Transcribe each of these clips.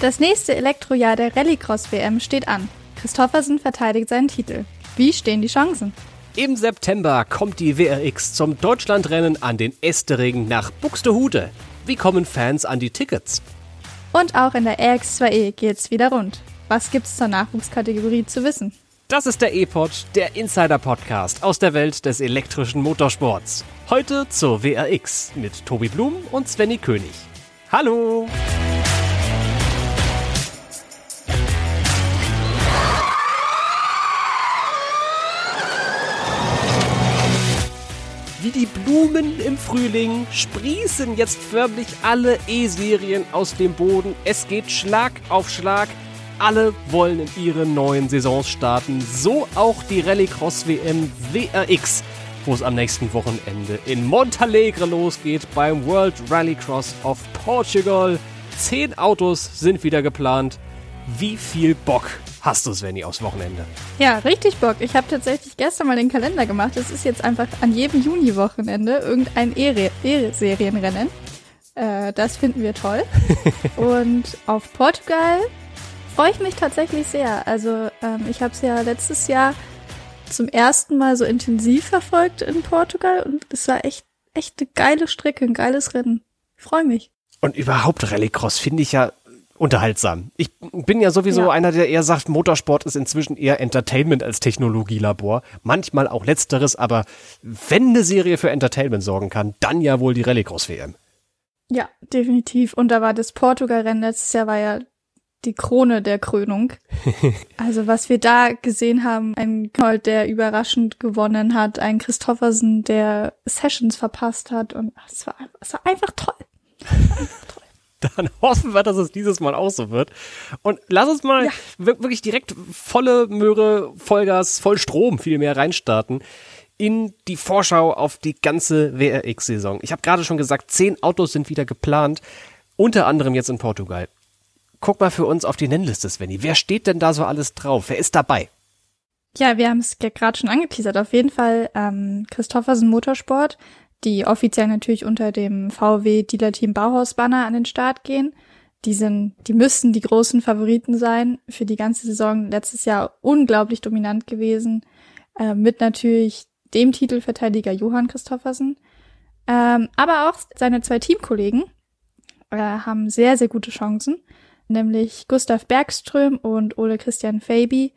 Das nächste Elektrojahr der Rallycross-WM steht an. Christoffersen verteidigt seinen Titel. Wie stehen die Chancen? Im September kommt die WRX zum Deutschlandrennen an den Estering nach Buxtehude. Wie kommen Fans an die Tickets? Und auch in der RX2E geht's wieder rund. Was gibt's zur Nachwuchskategorie zu wissen? Das ist der E-Pod, der Insider-Podcast aus der Welt des elektrischen Motorsports. Heute zur WRX mit Tobi Blum und Svenny König. Hallo! Wie die Blumen im Frühling sprießen jetzt förmlich alle E-Serien aus dem Boden. Es geht Schlag auf Schlag. Alle wollen in ihren neuen Saisons starten. So auch die Rallycross WM WRX, wo es am nächsten Wochenende in Montalegre losgeht beim World Rallycross of Portugal. Zehn Autos sind wieder geplant. Wie viel Bock hast du, Svenny, aufs Wochenende? Ja, richtig Bock. Ich habe tatsächlich gestern mal den Kalender gemacht. Es ist jetzt einfach an jedem Juni-Wochenende irgendein E-Serienrennen. Äh, das finden wir toll. Und auf Portugal freue ich mich tatsächlich sehr. Also ähm, ich habe es ja letztes Jahr zum ersten Mal so intensiv verfolgt in Portugal und es war echt, echt eine geile Strecke, ein geiles Rennen. Ich freue mich. Und überhaupt Rallycross finde ich ja unterhaltsam. Ich bin ja sowieso ja. einer, der eher sagt, Motorsport ist inzwischen eher Entertainment als Technologielabor. Manchmal auch letzteres, aber wenn eine Serie für Entertainment sorgen kann, dann ja wohl die Rallycross-WM. Ja, definitiv. Und da war das Portugal-Rennen letztes Jahr war ja die Krone der Krönung. Also was wir da gesehen haben, ein Gold, der überraschend gewonnen hat, ein Christoffersen, der Sessions verpasst hat und es war, es war einfach toll. Einfach toll. Dann hoffen wir, dass es dieses Mal auch so wird. Und lass uns mal ja. wirklich direkt volle Möhre, Vollgas, voll Strom vielmehr reinstarten in die Vorschau auf die ganze WRX-Saison. Ich habe gerade schon gesagt, zehn Autos sind wieder geplant, unter anderem jetzt in Portugal. Guck mal für uns auf die Nennliste, Svenny. Wer steht denn da so alles drauf? Wer ist dabei? Ja, wir haben es ja gerade schon angeteasert. Auf jeden Fall ähm, Christoffersen Motorsport, die offiziell natürlich unter dem VW Dealer Team Bauhaus Banner an den Start gehen. Die sind, die müssten die großen Favoriten sein für die ganze Saison. Letztes Jahr unglaublich dominant gewesen, äh, mit natürlich dem Titelverteidiger Johann Christoffersen. Ähm, aber auch seine zwei Teamkollegen äh, haben sehr, sehr gute Chancen, nämlich Gustav Bergström und Ole Christian Faby.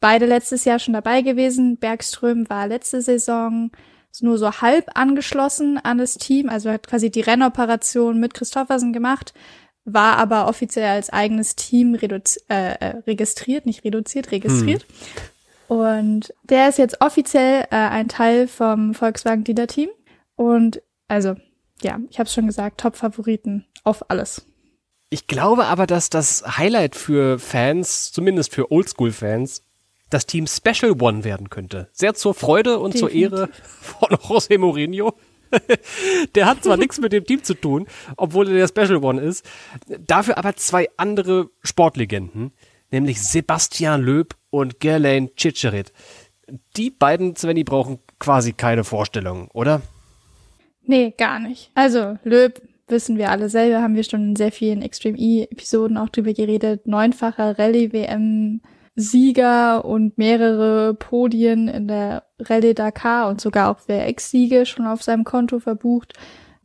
Beide letztes Jahr schon dabei gewesen. Bergström war letzte Saison ist nur so halb angeschlossen an das Team, also hat quasi die Rennoperation mit Christoffersen gemacht, war aber offiziell als eigenes Team äh, äh, registriert, nicht reduziert, registriert. Hm. Und der ist jetzt offiziell äh, ein Teil vom Volkswagen Dealer Team. Und also, ja, ich habe es schon gesagt, Top-Favoriten auf alles. Ich glaube aber, dass das Highlight für Fans, zumindest für Oldschool-Fans, das Team Special One werden könnte. Sehr zur Freude und Definitiv. zur Ehre von José Mourinho. der hat zwar nichts mit dem Team zu tun, obwohl er der Special One ist. Dafür aber zwei andere Sportlegenden, nämlich Sebastian Löb und Gerlain Chicherit. Die beiden, Svenny, brauchen quasi keine Vorstellung, oder? Nee, gar nicht. Also, Löb wissen wir alle selber, haben wir schon in sehr vielen Extreme E-Episoden auch drüber geredet. Neunfacher Rallye-WM Sieger und mehrere Podien in der Rallye Dakar und sogar auch WRX-Siege schon auf seinem Konto verbucht.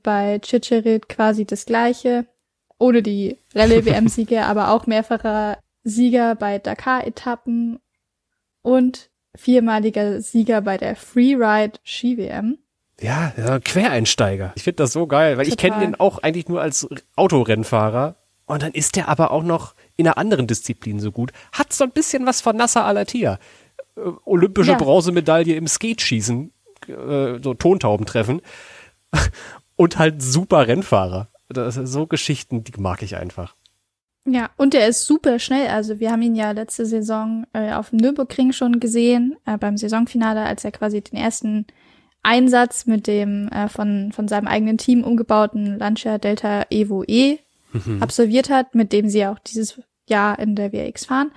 Bei Chicherit quasi das gleiche, ohne die Rallye-WM-Siege, aber auch mehrfacher Sieger bei Dakar-Etappen und viermaliger Sieger bei der Freeride Ski-WM. Ja, ja, Quereinsteiger. Ich finde das so geil, weil Total. ich kenne ihn auch eigentlich nur als Autorennfahrer. Und dann ist er aber auch noch in einer anderen Disziplin so gut. Hat so ein bisschen was von Nasser Alatia. Äh, olympische ja. Bronzemedaille im Skateschießen, äh, so Tontauben treffen. Und halt super Rennfahrer. Das so Geschichten, die mag ich einfach. Ja, und er ist super schnell. Also wir haben ihn ja letzte Saison äh, auf dem Nürburgring schon gesehen, äh, beim Saisonfinale, als er quasi den ersten Einsatz mit dem äh, von, von seinem eigenen Team umgebauten Lancia Delta Evo E mhm. absolviert hat, mit dem sie auch dieses Jahr in der WX fahren.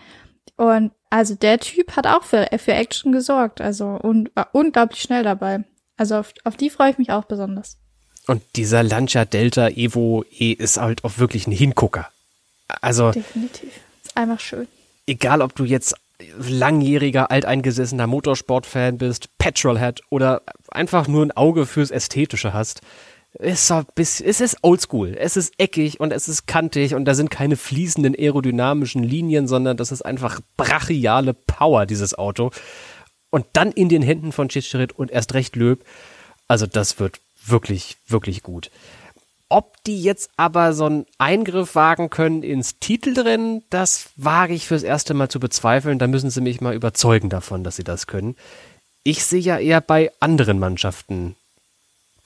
Und also der Typ hat auch für, für Action gesorgt, also und war unglaublich schnell dabei. Also auf, auf die freue ich mich auch besonders. Und dieser Lancia Delta Evo E ist halt auch wirklich ein Hingucker. Also. Definitiv. Ist einfach schön. Egal, ob du jetzt langjähriger, alteingesessener Motorsportfan bist, Petrolhead oder einfach nur ein Auge fürs Ästhetische hast. Es ist oldschool, es ist eckig und es ist kantig und da sind keine fließenden aerodynamischen Linien, sondern das ist einfach brachiale Power, dieses Auto. Und dann in den Händen von Chicherit und erst recht Löb. Also das wird wirklich, wirklich gut. Ob die jetzt aber so einen Eingriff wagen können ins Titelrennen, das wage ich fürs erste Mal zu bezweifeln. Da müssen sie mich mal überzeugen davon, dass sie das können. Ich sehe ja eher bei anderen Mannschaften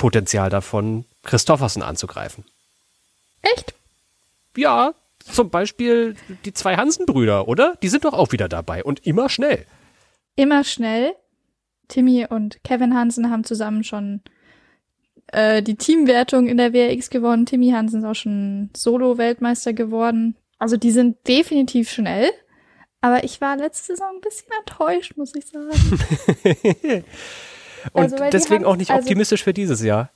Potenzial davon, Christoffersen anzugreifen. Echt? Ja, zum Beispiel die zwei Hansen-Brüder, oder? Die sind doch auch wieder dabei und immer schnell. Immer schnell. Timmy und Kevin Hansen haben zusammen schon äh, die Teamwertung in der WRX gewonnen. Timmy Hansen ist auch schon Solo-Weltmeister geworden. Also die sind definitiv schnell. Aber ich war letzte Saison ein bisschen enttäuscht, muss ich sagen. Und also, deswegen auch nicht also, optimistisch für dieses Jahr.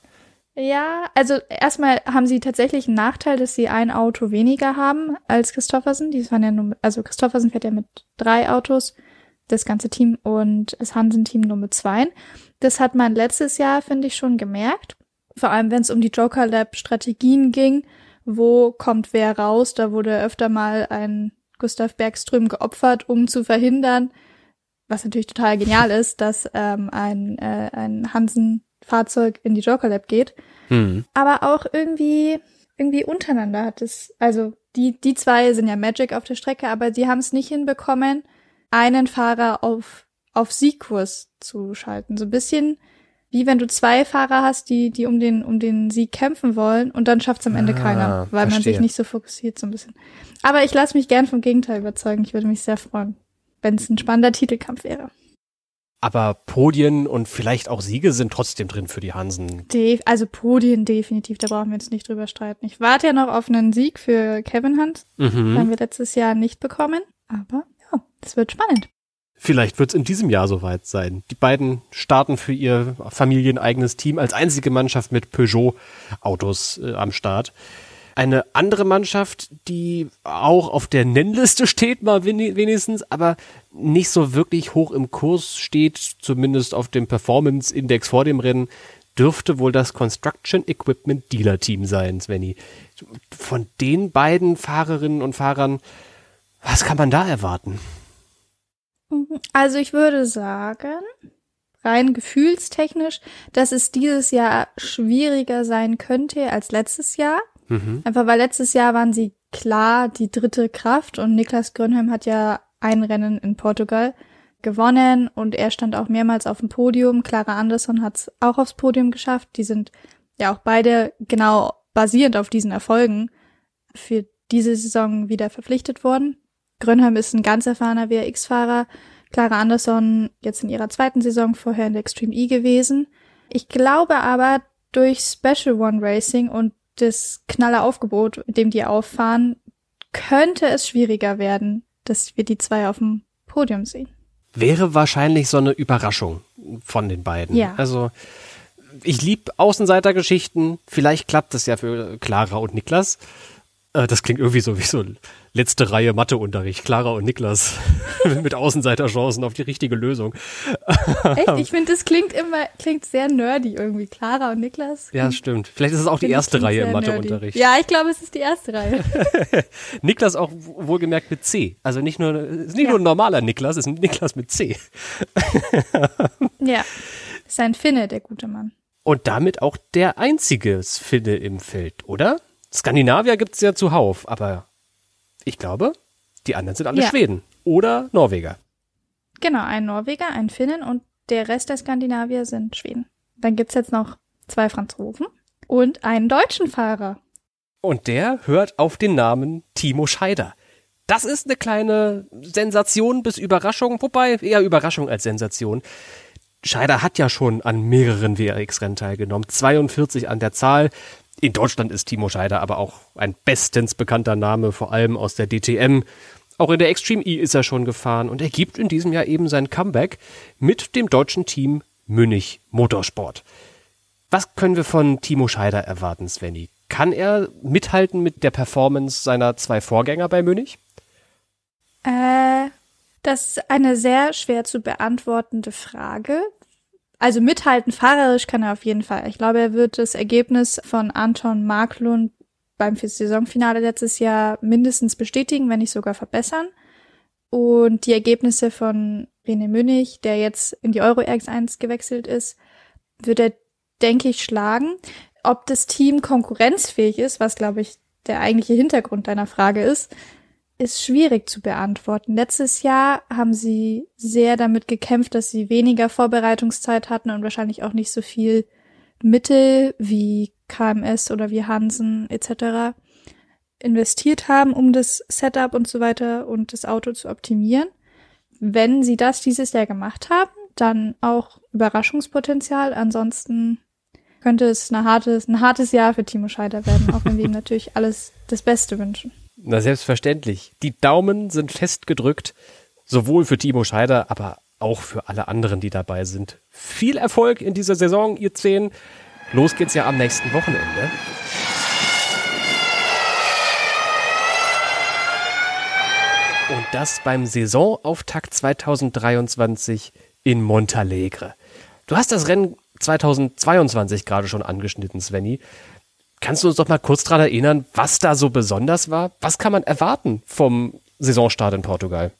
Ja, also erstmal haben sie tatsächlich einen Nachteil, dass sie ein Auto weniger haben als Christoffersen. Die waren ja nur, also Christoffersen fährt ja mit drei Autos, das ganze Team und das Hansen-Team nur mit zwei. Das hat man letztes Jahr, finde ich, schon gemerkt. Vor allem, wenn es um die Joker Lab Strategien ging. Wo kommt wer raus? Da wurde öfter mal ein Gustav Bergström geopfert, um zu verhindern, was natürlich total genial ist, dass ähm, ein, äh, ein Hansen-Fahrzeug in die Joker Lab geht. Mhm. Aber auch irgendwie, irgendwie untereinander hat es, also die, die zwei sind ja Magic auf der Strecke, aber die haben es nicht hinbekommen, einen Fahrer auf, auf Siegkurs zu schalten. So ein bisschen wie wenn du zwei Fahrer hast, die, die um den, um den Sieg kämpfen wollen und dann schafft es am Ende ah, keiner, weil verstehe. man sich nicht so fokussiert so ein bisschen. Aber ich lasse mich gern vom Gegenteil überzeugen. Ich würde mich sehr freuen wenn es ein spannender Titelkampf wäre. Aber Podien und vielleicht auch Siege sind trotzdem drin für die Hansen. De also Podien definitiv, da brauchen wir jetzt nicht drüber streiten. Ich warte ja noch auf einen Sieg für Kevin Hunt. Mhm. Haben wir letztes Jahr nicht bekommen. Aber ja, es wird spannend. Vielleicht wird es in diesem Jahr soweit sein. Die beiden starten für ihr familieneigenes Team als einzige Mannschaft mit Peugeot-Autos äh, am Start. Eine andere Mannschaft, die auch auf der Nennliste steht, mal wenigstens, aber nicht so wirklich hoch im Kurs steht, zumindest auf dem Performance-Index vor dem Rennen, dürfte wohl das Construction Equipment Dealer Team sein, Svenny. Von den beiden Fahrerinnen und Fahrern, was kann man da erwarten? Also ich würde sagen, rein gefühlstechnisch, dass es dieses Jahr schwieriger sein könnte als letztes Jahr. Mhm. Einfach weil letztes Jahr waren sie klar die dritte Kraft und Niklas Grönheim hat ja ein Rennen in Portugal gewonnen und er stand auch mehrmals auf dem Podium. Clara Anderson hat es auch aufs Podium geschafft. Die sind ja auch beide genau basierend auf diesen Erfolgen für diese Saison wieder verpflichtet worden. Grönheim ist ein ganz erfahrener WRX-Fahrer. Clara Anderson jetzt in ihrer zweiten Saison vorher in der Extreme E gewesen. Ich glaube aber, durch Special One Racing und das Knalleraufgebot, mit dem die auffahren, könnte es schwieriger werden, dass wir die zwei auf dem Podium sehen. Wäre wahrscheinlich so eine Überraschung von den beiden. Ja. Also ich liebe Außenseitergeschichten. Vielleicht klappt das ja für Clara und Niklas. Äh, das klingt irgendwie so wie so letzte Reihe Matheunterricht. Clara und Niklas mit Außenseiterchancen auf die richtige Lösung. Echt? Ich finde, das klingt immer, klingt sehr nerdy irgendwie. Clara und Niklas. Ja, stimmt. Vielleicht ist es auch die erste Reihe im Matheunterricht. Ja, ich glaube, es ist die erste Reihe. Niklas auch wohlgemerkt mit C. Also nicht nur, ist nicht ja. nur ein normaler Niklas, es ist ein Niklas mit C. ja. Ist ein Finne, der gute Mann. Und damit auch der einzige Finne im Feld, oder? Skandinavier gibt es ja zuhauf, aber ich glaube, die anderen sind alle ja. Schweden oder Norweger. Genau, ein Norweger, ein Finnen und der Rest der Skandinavier sind Schweden. Dann gibt's jetzt noch zwei Franzosen und einen deutschen Fahrer. Und der hört auf den Namen Timo Scheider. Das ist eine kleine Sensation bis Überraschung, wobei eher Überraschung als Sensation. Scheider hat ja schon an mehreren WRX-Rennen teilgenommen, 42 an der Zahl. In Deutschland ist Timo Scheider aber auch ein bestens bekannter Name, vor allem aus der DTM. Auch in der Extreme E ist er schon gefahren und er gibt in diesem Jahr eben sein Comeback mit dem deutschen Team Münich Motorsport. Was können wir von Timo Scheider erwarten, Svenny? Kann er mithalten mit der Performance seiner zwei Vorgänger bei Münich? Äh, das ist eine sehr schwer zu beantwortende Frage. Also mithalten fahrerisch kann er auf jeden Fall. Ich glaube, er wird das Ergebnis von Anton Marklund beim Saisonfinale letztes Jahr mindestens bestätigen, wenn nicht sogar verbessern. Und die Ergebnisse von René Münich, der jetzt in die Euro X1 gewechselt ist, wird er, denke ich, schlagen. Ob das Team konkurrenzfähig ist, was, glaube ich, der eigentliche Hintergrund deiner Frage ist, ist schwierig zu beantworten. Letztes Jahr haben sie sehr damit gekämpft, dass sie weniger Vorbereitungszeit hatten und wahrscheinlich auch nicht so viel Mittel wie KMS oder wie Hansen etc. investiert haben, um das Setup und so weiter und das Auto zu optimieren. Wenn sie das dieses Jahr gemacht haben, dann auch Überraschungspotenzial. Ansonsten könnte es eine hartes, ein hartes Jahr für Timo Scheider werden, auch wenn wir ihm natürlich alles das Beste wünschen. Na, selbstverständlich. Die Daumen sind festgedrückt, sowohl für Timo Scheider, aber auch für alle anderen, die dabei sind. Viel Erfolg in dieser Saison, ihr Zehn. Los geht's ja am nächsten Wochenende. Und das beim Saisonauftakt 2023 in Montalegre. Du hast das Rennen 2022 gerade schon angeschnitten, Svenny. Kannst du uns doch mal kurz daran erinnern, was da so besonders war? Was kann man erwarten vom Saisonstart in Portugal?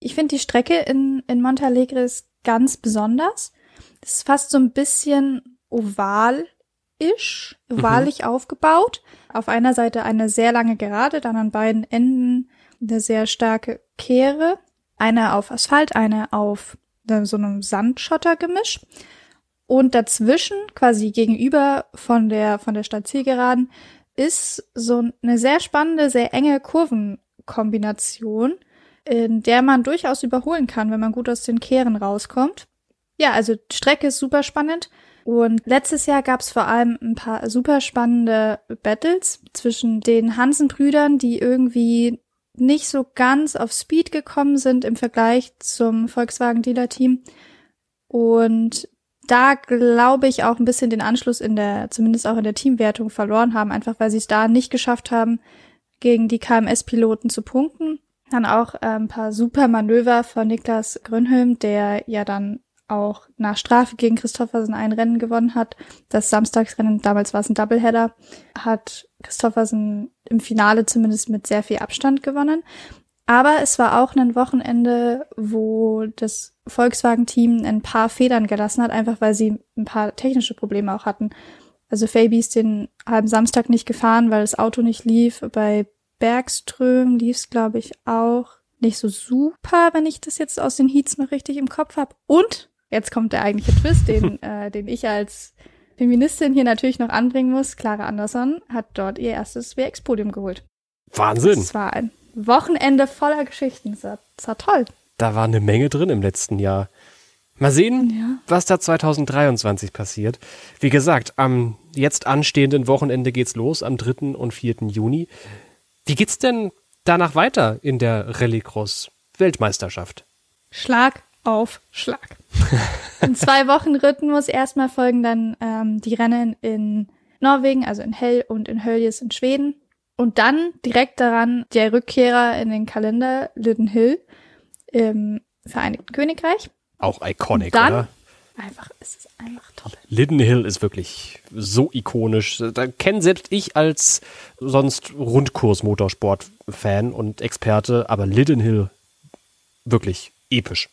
Ich finde die Strecke in, in Montalegre ist ganz besonders. Es ist fast so ein bisschen oval-isch, ovalig mhm. aufgebaut. Auf einer Seite eine sehr lange Gerade, dann an beiden Enden eine sehr starke Kehre. Eine auf Asphalt, eine auf so einem Sandschottergemisch. Und dazwischen, quasi gegenüber von der, von der Stadtzielgeraden, ist so eine sehr spannende, sehr enge Kurvenkombination, in der man durchaus überholen kann, wenn man gut aus den Kehren rauskommt. Ja, also Strecke ist super spannend. Und letztes Jahr gab es vor allem ein paar super spannende Battles zwischen den Hansen-Brüdern, die irgendwie nicht so ganz auf Speed gekommen sind im Vergleich zum Volkswagen-Dealer-Team. Und da glaube ich auch ein bisschen den Anschluss in der, zumindest auch in der Teamwertung verloren haben, einfach weil sie es da nicht geschafft haben, gegen die KMS-Piloten zu punkten. Dann auch äh, ein paar super Manöver von Niklas Grönholm, der ja dann auch nach Strafe gegen Christoffersen ein Rennen gewonnen hat. Das Samstagsrennen, damals war es ein Doubleheader, hat Christoffersen im Finale zumindest mit sehr viel Abstand gewonnen. Aber es war auch ein Wochenende, wo das Volkswagen-Team ein paar Federn gelassen hat, einfach weil sie ein paar technische Probleme auch hatten. Also Fabi ist den halben Samstag nicht gefahren, weil das Auto nicht lief. Bei Bergström lief es, glaube ich, auch nicht so super, wenn ich das jetzt aus den Heats noch richtig im Kopf habe. Und jetzt kommt der eigentliche Twist, den, äh, den ich als Feministin hier natürlich noch anbringen muss. Clara Anderson hat dort ihr erstes WX-Podium geholt. Wahnsinn. Das war ein Wochenende voller Geschichten. Das war, das war toll. Da war eine Menge drin im letzten Jahr. Mal sehen, ja. was da 2023 passiert. Wie gesagt, am jetzt anstehenden Wochenende geht's los, am 3. und 4. Juni. Wie geht's denn danach weiter in der Rallycross Weltmeisterschaft? Schlag auf Schlag. in zwei Wochen Rhythmus erstmal folgen dann ähm, die Rennen in Norwegen, also in Hell und in Höljes in Schweden. Und dann direkt daran der Rückkehrer in den Kalender Lyden Hill im Vereinigten Königreich. Auch iconic, dann, oder? Einfach, es ist einfach toll. Linden Hill ist wirklich so ikonisch. Da kenne selbst ich als sonst Rundkurs-Motorsport-Fan und Experte, aber Linden Hill wirklich episch.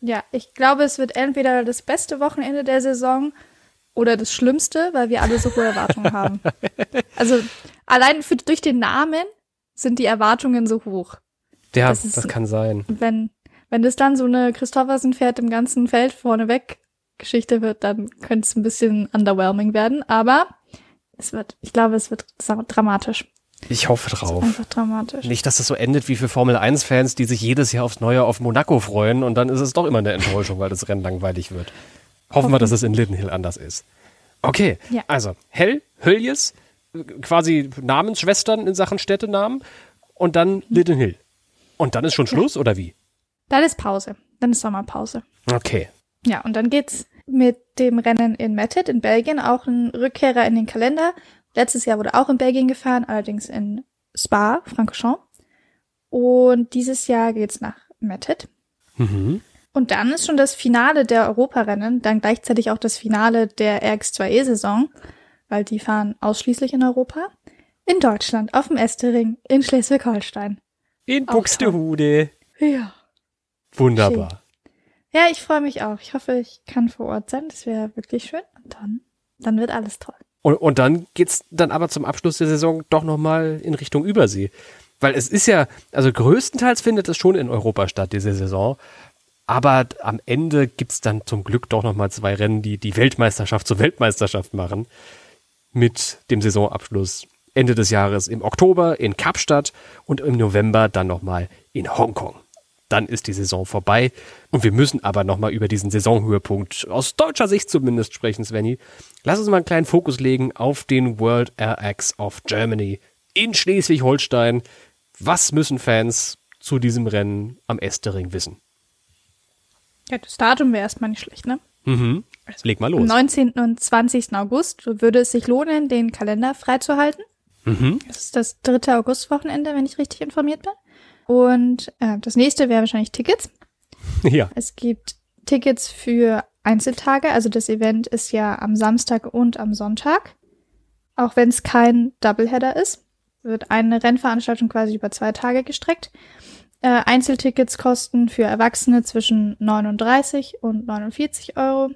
Ja, ich glaube, es wird entweder das beste Wochenende der Saison oder das Schlimmste, weil wir alle so hohe Erwartungen haben. Also allein für, durch den Namen sind die Erwartungen so hoch. Ja, das, ist, das kann sein. Wenn, wenn das dann so eine Christoffersen fährt im ganzen Feld vorneweg Geschichte wird, dann könnte es ein bisschen underwhelming werden. Aber es wird, ich glaube, es wird dramatisch. Ich hoffe drauf. einfach dramatisch. Nicht, dass es so endet wie für Formel 1-Fans, die sich jedes Jahr aufs Neue auf Monaco freuen und dann ist es doch immer eine Enttäuschung, weil das Rennen langweilig wird. Hoffen wir, dass es in Lidenhill anders ist. Okay, ja. also Hell, Höljes, quasi Namensschwestern in Sachen Städtenamen und dann Lidenhill. Und dann ist schon Schluss ja. oder wie? Dann ist Pause. Dann ist Sommerpause. Okay. Ja, und dann geht's mit dem Rennen in Mettet in Belgien auch ein Rückkehrer in den Kalender Letztes Jahr wurde auch in Belgien gefahren, allerdings in Spa, Francorchamps. Und dieses Jahr geht's nach Mettet. Mhm. Und dann ist schon das Finale der Europarennen, dann gleichzeitig auch das Finale der RX2E-Saison, weil die fahren ausschließlich in Europa. In Deutschland, auf dem Estering, in Schleswig-Holstein. In Buxtehude. Ja. Wunderbar. Ja, ich freue mich auch. Ich hoffe, ich kann vor Ort sein. Das wäre wirklich schön. Und dann, dann wird alles toll. Und, und dann geht's dann aber zum Abschluss der Saison doch nochmal in Richtung Übersee. Weil es ist ja, also größtenteils findet es schon in Europa statt, diese Saison. Aber am Ende gibt's dann zum Glück doch nochmal zwei Rennen, die die Weltmeisterschaft zur Weltmeisterschaft machen. Mit dem Saisonabschluss Ende des Jahres im Oktober in Kapstadt und im November dann nochmal in Hongkong. Dann ist die Saison vorbei und wir müssen aber nochmal über diesen Saisonhöhepunkt aus deutscher Sicht zumindest sprechen, Svenny. Lass uns mal einen kleinen Fokus legen auf den World RX of Germany in Schleswig-Holstein. Was müssen Fans zu diesem Rennen am Estering wissen? Ja, das Datum wäre erstmal nicht schlecht, ne? Mhm. Leg mal Am los. 19. und 20. August würde es sich lohnen, den Kalender freizuhalten. Mhm. Das ist das dritte Augustwochenende, wenn ich richtig informiert bin. Und äh, das nächste wäre wahrscheinlich Tickets. Ja. Es gibt Tickets für Einzeltage. Also das Event ist ja am Samstag und am Sonntag. Auch wenn es kein Doubleheader ist, wird eine Rennveranstaltung quasi über zwei Tage gestreckt. Äh, Einzeltickets kosten für Erwachsene zwischen 39 und 49 Euro.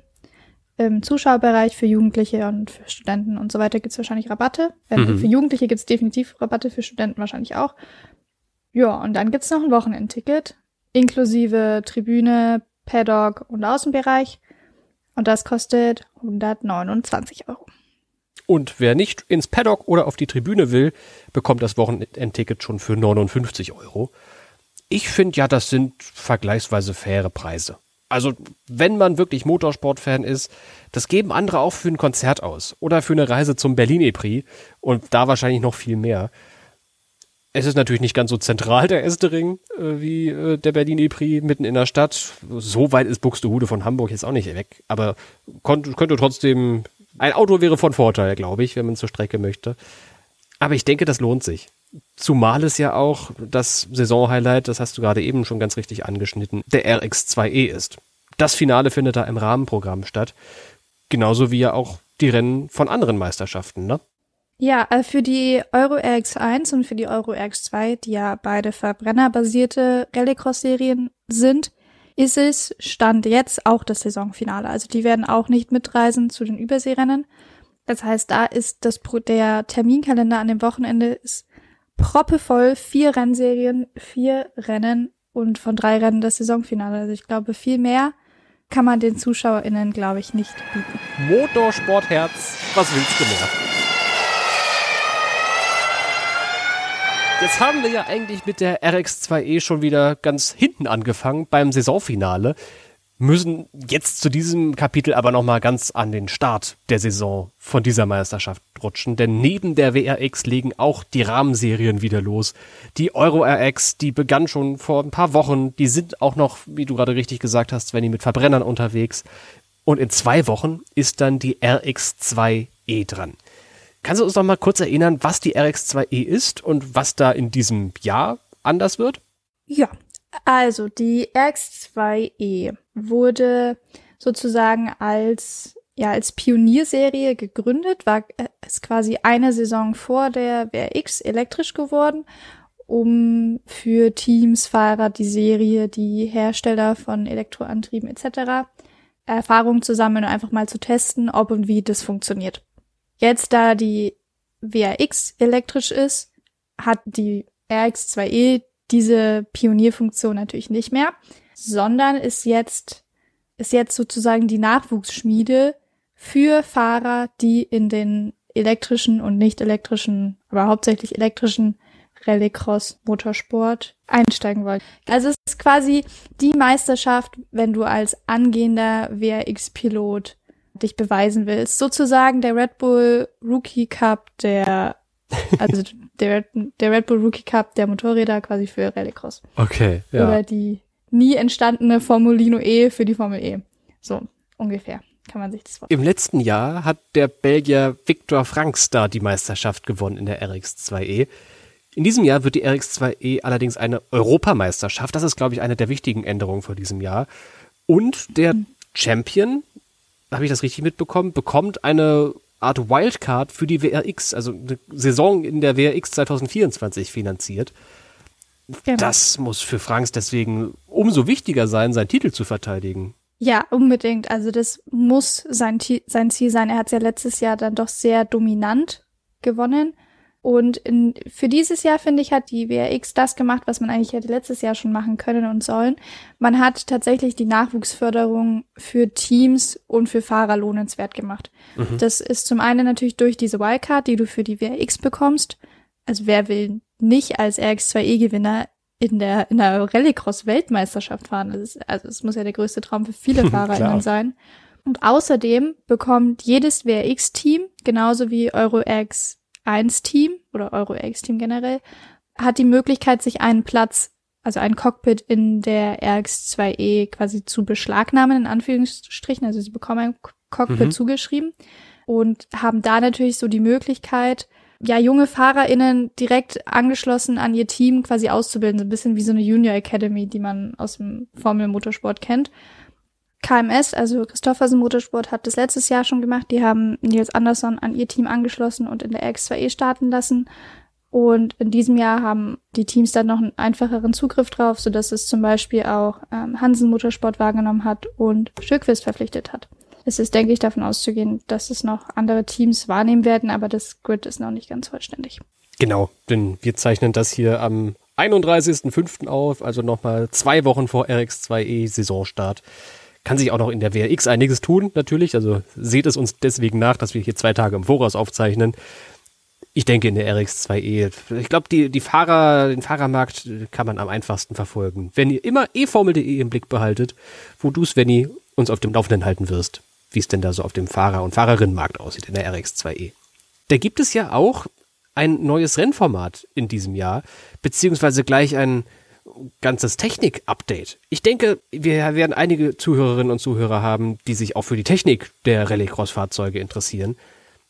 Im Zuschauerbereich für Jugendliche und für Studenten und so weiter gibt's wahrscheinlich Rabatte. Wenn, Mhm. Für Jugendliche gibt's definitiv Rabatte, für Studenten wahrscheinlich auch. Ja, und dann gibt's noch ein Wochenendticket, inklusive Tribüne, Paddock und Außenbereich. Und das kostet 129 Euro. Und wer nicht ins Paddock oder auf die Tribüne will, bekommt das Wochenendticket schon für 59 Euro. Ich finde ja, das sind vergleichsweise faire Preise. Also, wenn man wirklich Motorsportfan ist, das geben andere auch für ein Konzert aus oder für eine Reise zum Berlin E-Prix und da wahrscheinlich noch viel mehr. Es ist natürlich nicht ganz so zentral, der Estering, äh, wie äh, der Berlin E-Prix mitten in der Stadt. So weit ist Buxtehude von Hamburg jetzt auch nicht weg, aber könnte trotzdem, ein Auto wäre von Vorteil, glaube ich, wenn man zur Strecke möchte. Aber ich denke, das lohnt sich. Zumal es ja auch das Saisonhighlight, das hast du gerade eben schon ganz richtig angeschnitten, der RX2E ist. Das Finale findet da im Rahmenprogramm statt. Genauso wie ja auch die Rennen von anderen Meisterschaften, ne? Ja, äh, für die Euro RX1 und für die Euro RX2, die ja beide verbrennerbasierte Rallycross-Serien sind, ist es Stand jetzt auch das Saisonfinale. Also die werden auch nicht mitreisen zu den Überseerennen. Das heißt, da ist das der Terminkalender an dem Wochenende ist proppevoll, vier Rennserien, vier Rennen und von drei Rennen das Saisonfinale. Also ich glaube, viel mehr kann man den ZuschauerInnen, glaube ich, nicht bieten. Motorsportherz, was willst du mehr? Jetzt haben wir ja eigentlich mit der RX2E schon wieder ganz hinten angefangen beim Saisonfinale, müssen jetzt zu diesem Kapitel aber nochmal ganz an den Start der Saison von dieser Meisterschaft rutschen, denn neben der WRX legen auch die Rahmenserien wieder los. Die Euro RX, die begann schon vor ein paar Wochen, die sind auch noch, wie du gerade richtig gesagt hast, wenn die mit Verbrennern unterwegs. Und in zwei Wochen ist dann die RX2E dran. Kannst du uns noch mal kurz erinnern, was die RX2E ist und was da in diesem Jahr anders wird? Ja, also die RX2E wurde sozusagen als ja als Pionierserie gegründet, war äh, ist quasi eine Saison vor der WRX elektrisch geworden, um für Teams, Fahrer, die Serie, die Hersteller von Elektroantrieben etc. Erfahrung zu sammeln und einfach mal zu testen, ob und wie das funktioniert. Jetzt, da die WRX elektrisch ist, hat die RX2E diese Pionierfunktion natürlich nicht mehr, sondern ist jetzt, ist jetzt sozusagen die Nachwuchsschmiede für Fahrer, die in den elektrischen und nicht elektrischen, aber hauptsächlich elektrischen Rallycross Motorsport einsteigen wollen. Also es ist quasi die Meisterschaft, wenn du als angehender WRX-Pilot dich beweisen willst. Sozusagen der Red Bull Rookie Cup der, also der, der Red Bull Rookie Cup der Motorräder quasi für Rallycross. Okay, Oder die nie entstandene Formulino E für die Formel E. So, ungefähr. kann man sich das vorstellen. Im letzten Jahr hat der Belgier Victor Franks da die Meisterschaft gewonnen in der RX2E. In diesem Jahr wird die RX2E allerdings eine Europameisterschaft. Das ist, glaube ich, eine der wichtigen Änderungen vor diesem Jahr. Und der mhm. Champion, habe ich das richtig mitbekommen, bekommt eine Art Wildcard für die WRX, also eine Saison in der WRX 2024 finanziert. Genau. Das muss für Franks deswegen umso wichtiger sein, seinen Titel zu verteidigen. Ja, unbedingt. Also das muss sein, sein Ziel sein. Er hat es ja letztes Jahr dann doch sehr dominant gewonnen. Und in, für dieses Jahr, finde ich, hat die WRX das gemacht, was man eigentlich hätte letztes Jahr schon machen können und sollen. Man hat tatsächlich die Nachwuchsförderung für Teams und für Fahrer lohnenswert gemacht. Mhm. Das ist zum einen natürlich durch diese Wildcard, die du für die WRX bekommst. Also wer will nicht als RX2E-Gewinner e in der, in der Rallycross-Weltmeisterschaft fahren? Das ist, also es muss ja der größte Traum für viele FahrerInnen sein. Und außerdem bekommt jedes WRX-Team, genauso wie EuroX 1-Team oder Euro-RX-Team generell hat die Möglichkeit, sich einen Platz, also ein Cockpit in der RX-2E quasi zu beschlagnahmen, in Anführungsstrichen. Also sie bekommen ein Cockpit mhm. zugeschrieben und haben da natürlich so die Möglichkeit, ja, junge FahrerInnen direkt angeschlossen an ihr Team quasi auszubilden. So ein bisschen wie so eine Junior Academy, die man aus dem Formel-Motorsport kennt. KMS, also Christoffersen Motorsport, hat das letztes Jahr schon gemacht. Die haben Nils Andersson an ihr Team angeschlossen und in der X2E starten lassen. Und in diesem Jahr haben die Teams dann noch einen einfacheren Zugriff drauf, sodass es zum Beispiel auch ähm, Hansen Motorsport wahrgenommen hat und Schöquist verpflichtet hat. Es ist, denke ich, davon auszugehen, dass es noch andere Teams wahrnehmen werden, aber das Grid ist noch nicht ganz vollständig. Genau, denn wir zeichnen das hier am 31.05. auf, also nochmal zwei Wochen vor RX2E Saisonstart kann sich auch noch in der WRX einiges tun, natürlich. Also seht es uns deswegen nach, dass wir hier zwei Tage im Voraus aufzeichnen. Ich denke in der RX2E. Ich glaube, die, die Fahrer, den Fahrermarkt kann man am einfachsten verfolgen. Wenn ihr immer eFormel.de im Blick behaltet, wo du, Svenny, uns auf dem Laufenden halten wirst, wie es denn da so auf dem Fahrer- und Fahrerinnenmarkt aussieht in der RX2E. Da gibt es ja auch ein neues Rennformat in diesem Jahr, beziehungsweise gleich ein, ganzes Technik-Update. Ich denke, wir werden einige Zuhörerinnen und Zuhörer haben, die sich auch für die Technik der Rallycross-Fahrzeuge interessieren.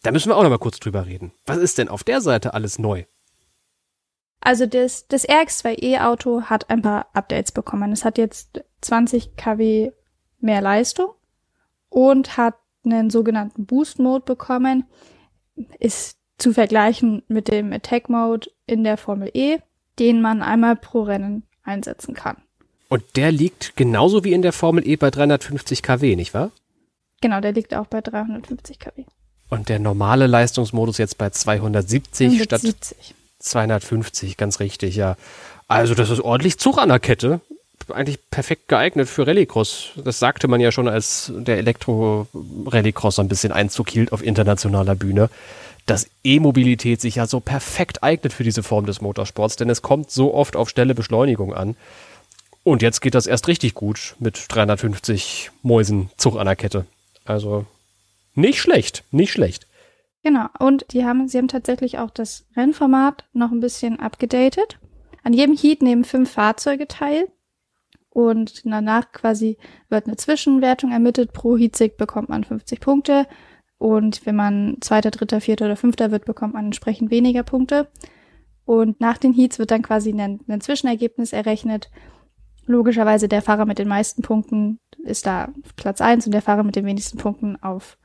Da müssen wir auch noch mal kurz drüber reden. Was ist denn auf der Seite alles neu? Also das, das RX2E-Auto hat ein paar Updates bekommen. Es hat jetzt 20 kW mehr Leistung und hat einen sogenannten Boost-Mode bekommen. Ist zu vergleichen mit dem Attack-Mode in der Formel E, den man einmal pro Rennen einsetzen kann. Und der liegt genauso wie in der Formel E bei 350 kW, nicht wahr? Genau, der liegt auch bei 350 kW. Und der normale Leistungsmodus jetzt bei 270 170. statt 250, ganz richtig, ja. Also das ist ordentlich Zug an der Kette. Eigentlich perfekt geeignet für Rallycross. Das sagte man ja schon, als der Elektro-Rallycross ein bisschen Einzug hielt auf internationaler Bühne dass E-Mobilität sich ja so perfekt eignet für diese Form des Motorsports, denn es kommt so oft auf schnelle Beschleunigung an. Und jetzt geht das erst richtig gut mit 350 Mäusen Zug an der Kette. Also nicht schlecht, nicht schlecht. Genau, und die haben, sie haben tatsächlich auch das Rennformat noch ein bisschen abgedatet. An jedem Heat nehmen fünf Fahrzeuge teil und danach quasi wird eine Zwischenwertung ermittelt. Pro Heatsieg bekommt man 50 Punkte. Und wenn man Zweiter, Dritter, Vierter oder Fünfter wird, bekommt man entsprechend weniger Punkte. Und nach den Heats wird dann quasi ein, ein Zwischenergebnis errechnet. Logischerweise der Fahrer mit den meisten Punkten ist da Platz eins und der Fahrer mit den wenigsten Punkten auf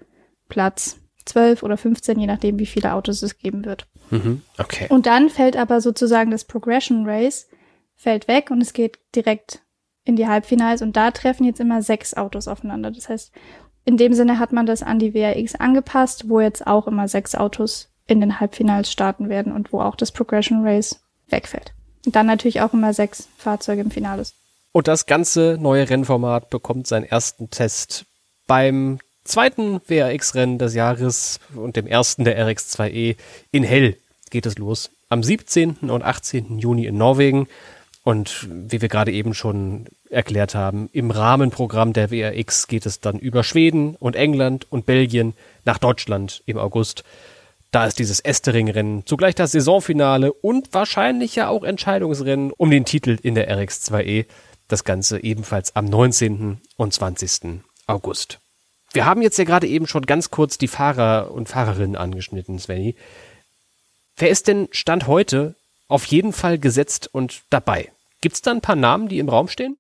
Platz 12 oder 15, je nachdem, wie viele Autos es geben wird. Mhm, okay. Und dann fällt aber sozusagen das Progression Race fällt weg und es geht direkt in die Halbfinals und da treffen jetzt immer sechs Autos aufeinander. Das heißt, in dem Sinne hat man das an die WRX angepasst, wo jetzt auch immer sechs Autos in den Halbfinals starten werden und wo auch das Progression Race wegfällt. Und dann natürlich auch immer sechs Fahrzeuge im Finale. Und das ganze neue Rennformat bekommt seinen ersten Test beim zweiten WRX-Rennen des Jahres und dem ersten der RX2E in Hell geht es los. Am 17. und 18. Juni in Norwegen. Und wie wir gerade eben schon erklärt haben, im Rahmenprogramm der WRX geht es dann über Schweden und England und Belgien nach Deutschland im August. Da ist dieses Estering-Rennen, zugleich das Saisonfinale und wahrscheinlich ja auch Entscheidungsrennen um den Titel in der RX2E. Das Ganze ebenfalls am 19. und 20. August. Wir haben jetzt ja gerade eben schon ganz kurz die Fahrer und Fahrerinnen angeschnitten, Svenny. Wer ist denn Stand heute auf jeden Fall gesetzt und dabei? Gibt es da ein paar Namen, die im Raum stehen?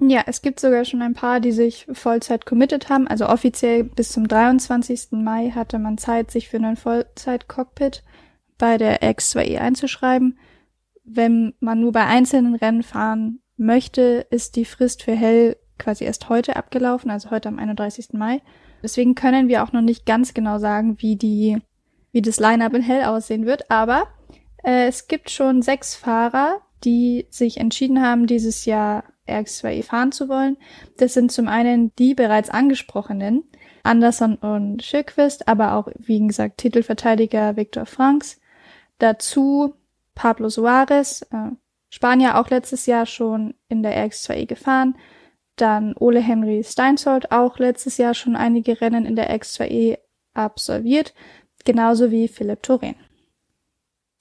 Ja, es gibt sogar schon ein paar, die sich Vollzeit committed haben. Also offiziell bis zum 23. Mai hatte man Zeit, sich für einen Vollzeit-Cockpit bei der X2E einzuschreiben. Wenn man nur bei einzelnen Rennen fahren möchte, ist die Frist für Hell quasi erst heute abgelaufen, also heute am 31. Mai. Deswegen können wir auch noch nicht ganz genau sagen, wie die, wie das Line-Up in Hell aussehen wird. Aber äh, es gibt schon sechs Fahrer, die sich entschieden haben, dieses Jahr RX2E fahren zu wollen. Das sind zum einen die bereits angesprochenen Anderson und Schirquist, aber auch, wie gesagt, Titelverteidiger Viktor Franks. Dazu Pablo Suarez, äh, Spanier auch letztes Jahr schon in der RX2E gefahren. Dann Ole Henry Steinsold, auch letztes Jahr schon einige Rennen in der X2E absolviert, genauso wie Philipp Thorin.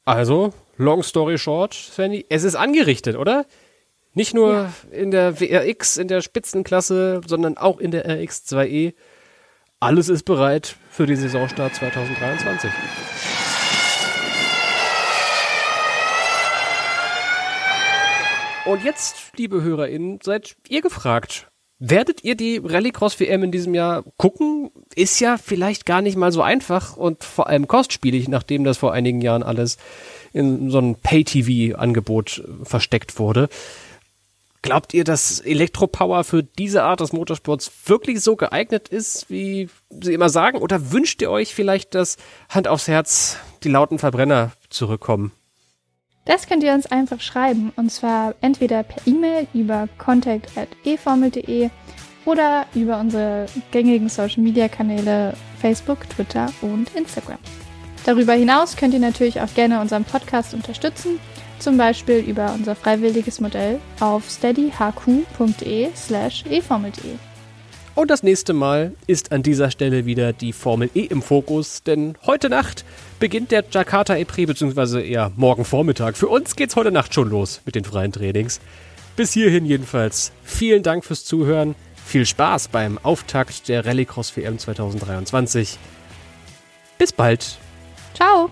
Also, long story short, Svenny, es ist angerichtet, oder? Nicht nur ja. in der WRX, in der Spitzenklasse, sondern auch in der RX2E. Alles ist bereit für die Saisonstart 2023. Und jetzt, liebe HörerInnen, seid ihr gefragt. Werdet ihr die Rallycross WM in diesem Jahr gucken? Ist ja vielleicht gar nicht mal so einfach und vor allem kostspielig, nachdem das vor einigen Jahren alles in so ein Pay-TV-Angebot versteckt wurde. Glaubt ihr, dass Elektropower für diese Art des Motorsports wirklich so geeignet ist, wie sie immer sagen? Oder wünscht ihr euch vielleicht, dass Hand aufs Herz die lauten Verbrenner zurückkommen? Das könnt ihr uns einfach schreiben und zwar entweder per E-Mail über contact@eformel.de oder über unsere gängigen Social Media Kanäle Facebook, Twitter und Instagram. Darüber hinaus könnt ihr natürlich auch gerne unseren Podcast unterstützen zum Beispiel über unser freiwilliges Modell auf steadyhq.de slash eformel.de. Und das nächste Mal ist an dieser Stelle wieder die Formel E im Fokus, denn heute Nacht beginnt der Jakarta E-Prix, beziehungsweise eher morgen Vormittag. Für uns geht's heute Nacht schon los mit den freien Trainings. Bis hierhin jedenfalls vielen Dank fürs Zuhören. Viel Spaß beim Auftakt der Rallycross WM 2023. Bis bald. Ciao.